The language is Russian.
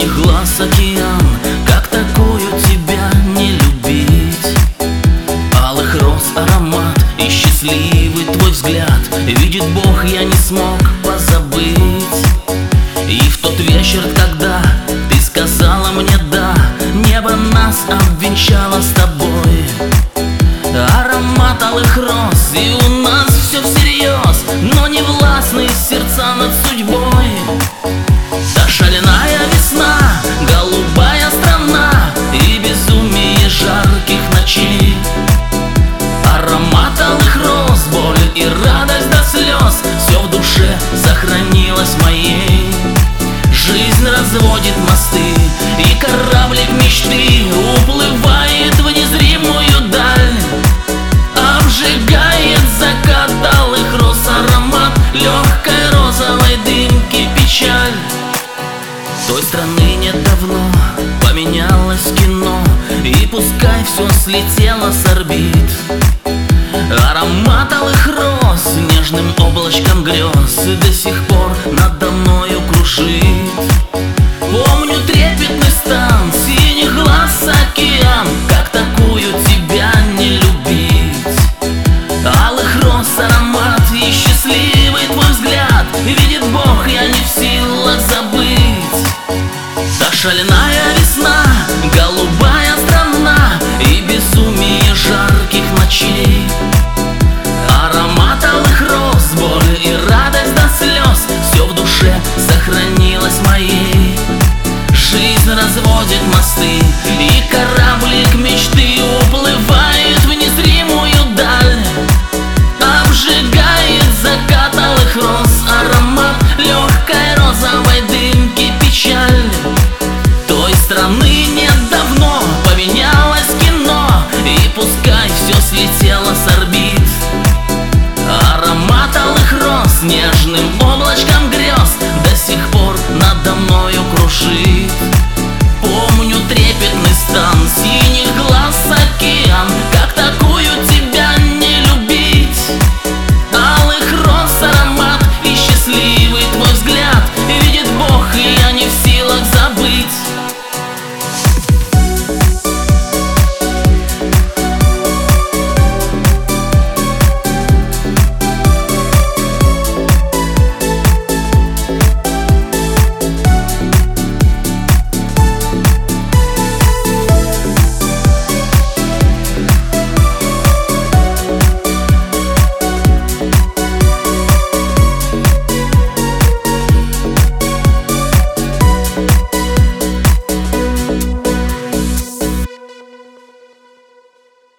Синих глаз океан Как такую тебя не любить. Алых роз аромат И счастливый твой взгляд Видит Бог, я не смог позабыть. И в тот вечер, когда Ты сказала мне да Небо нас обвенчало с тобой. Аромат алых роз И у нас все всерьез Но не властны сердца над судьбой мечты Уплывает в незримую даль Обжигает закат алых роз аромат Легкой розовой дымки печаль. Той страны нет давно, поменялось кино И пускай все слетело с орбит. Аромат алых роз нежным облачком грез До сих Видит Бог, я не в силах забыть. Та шаленая нежным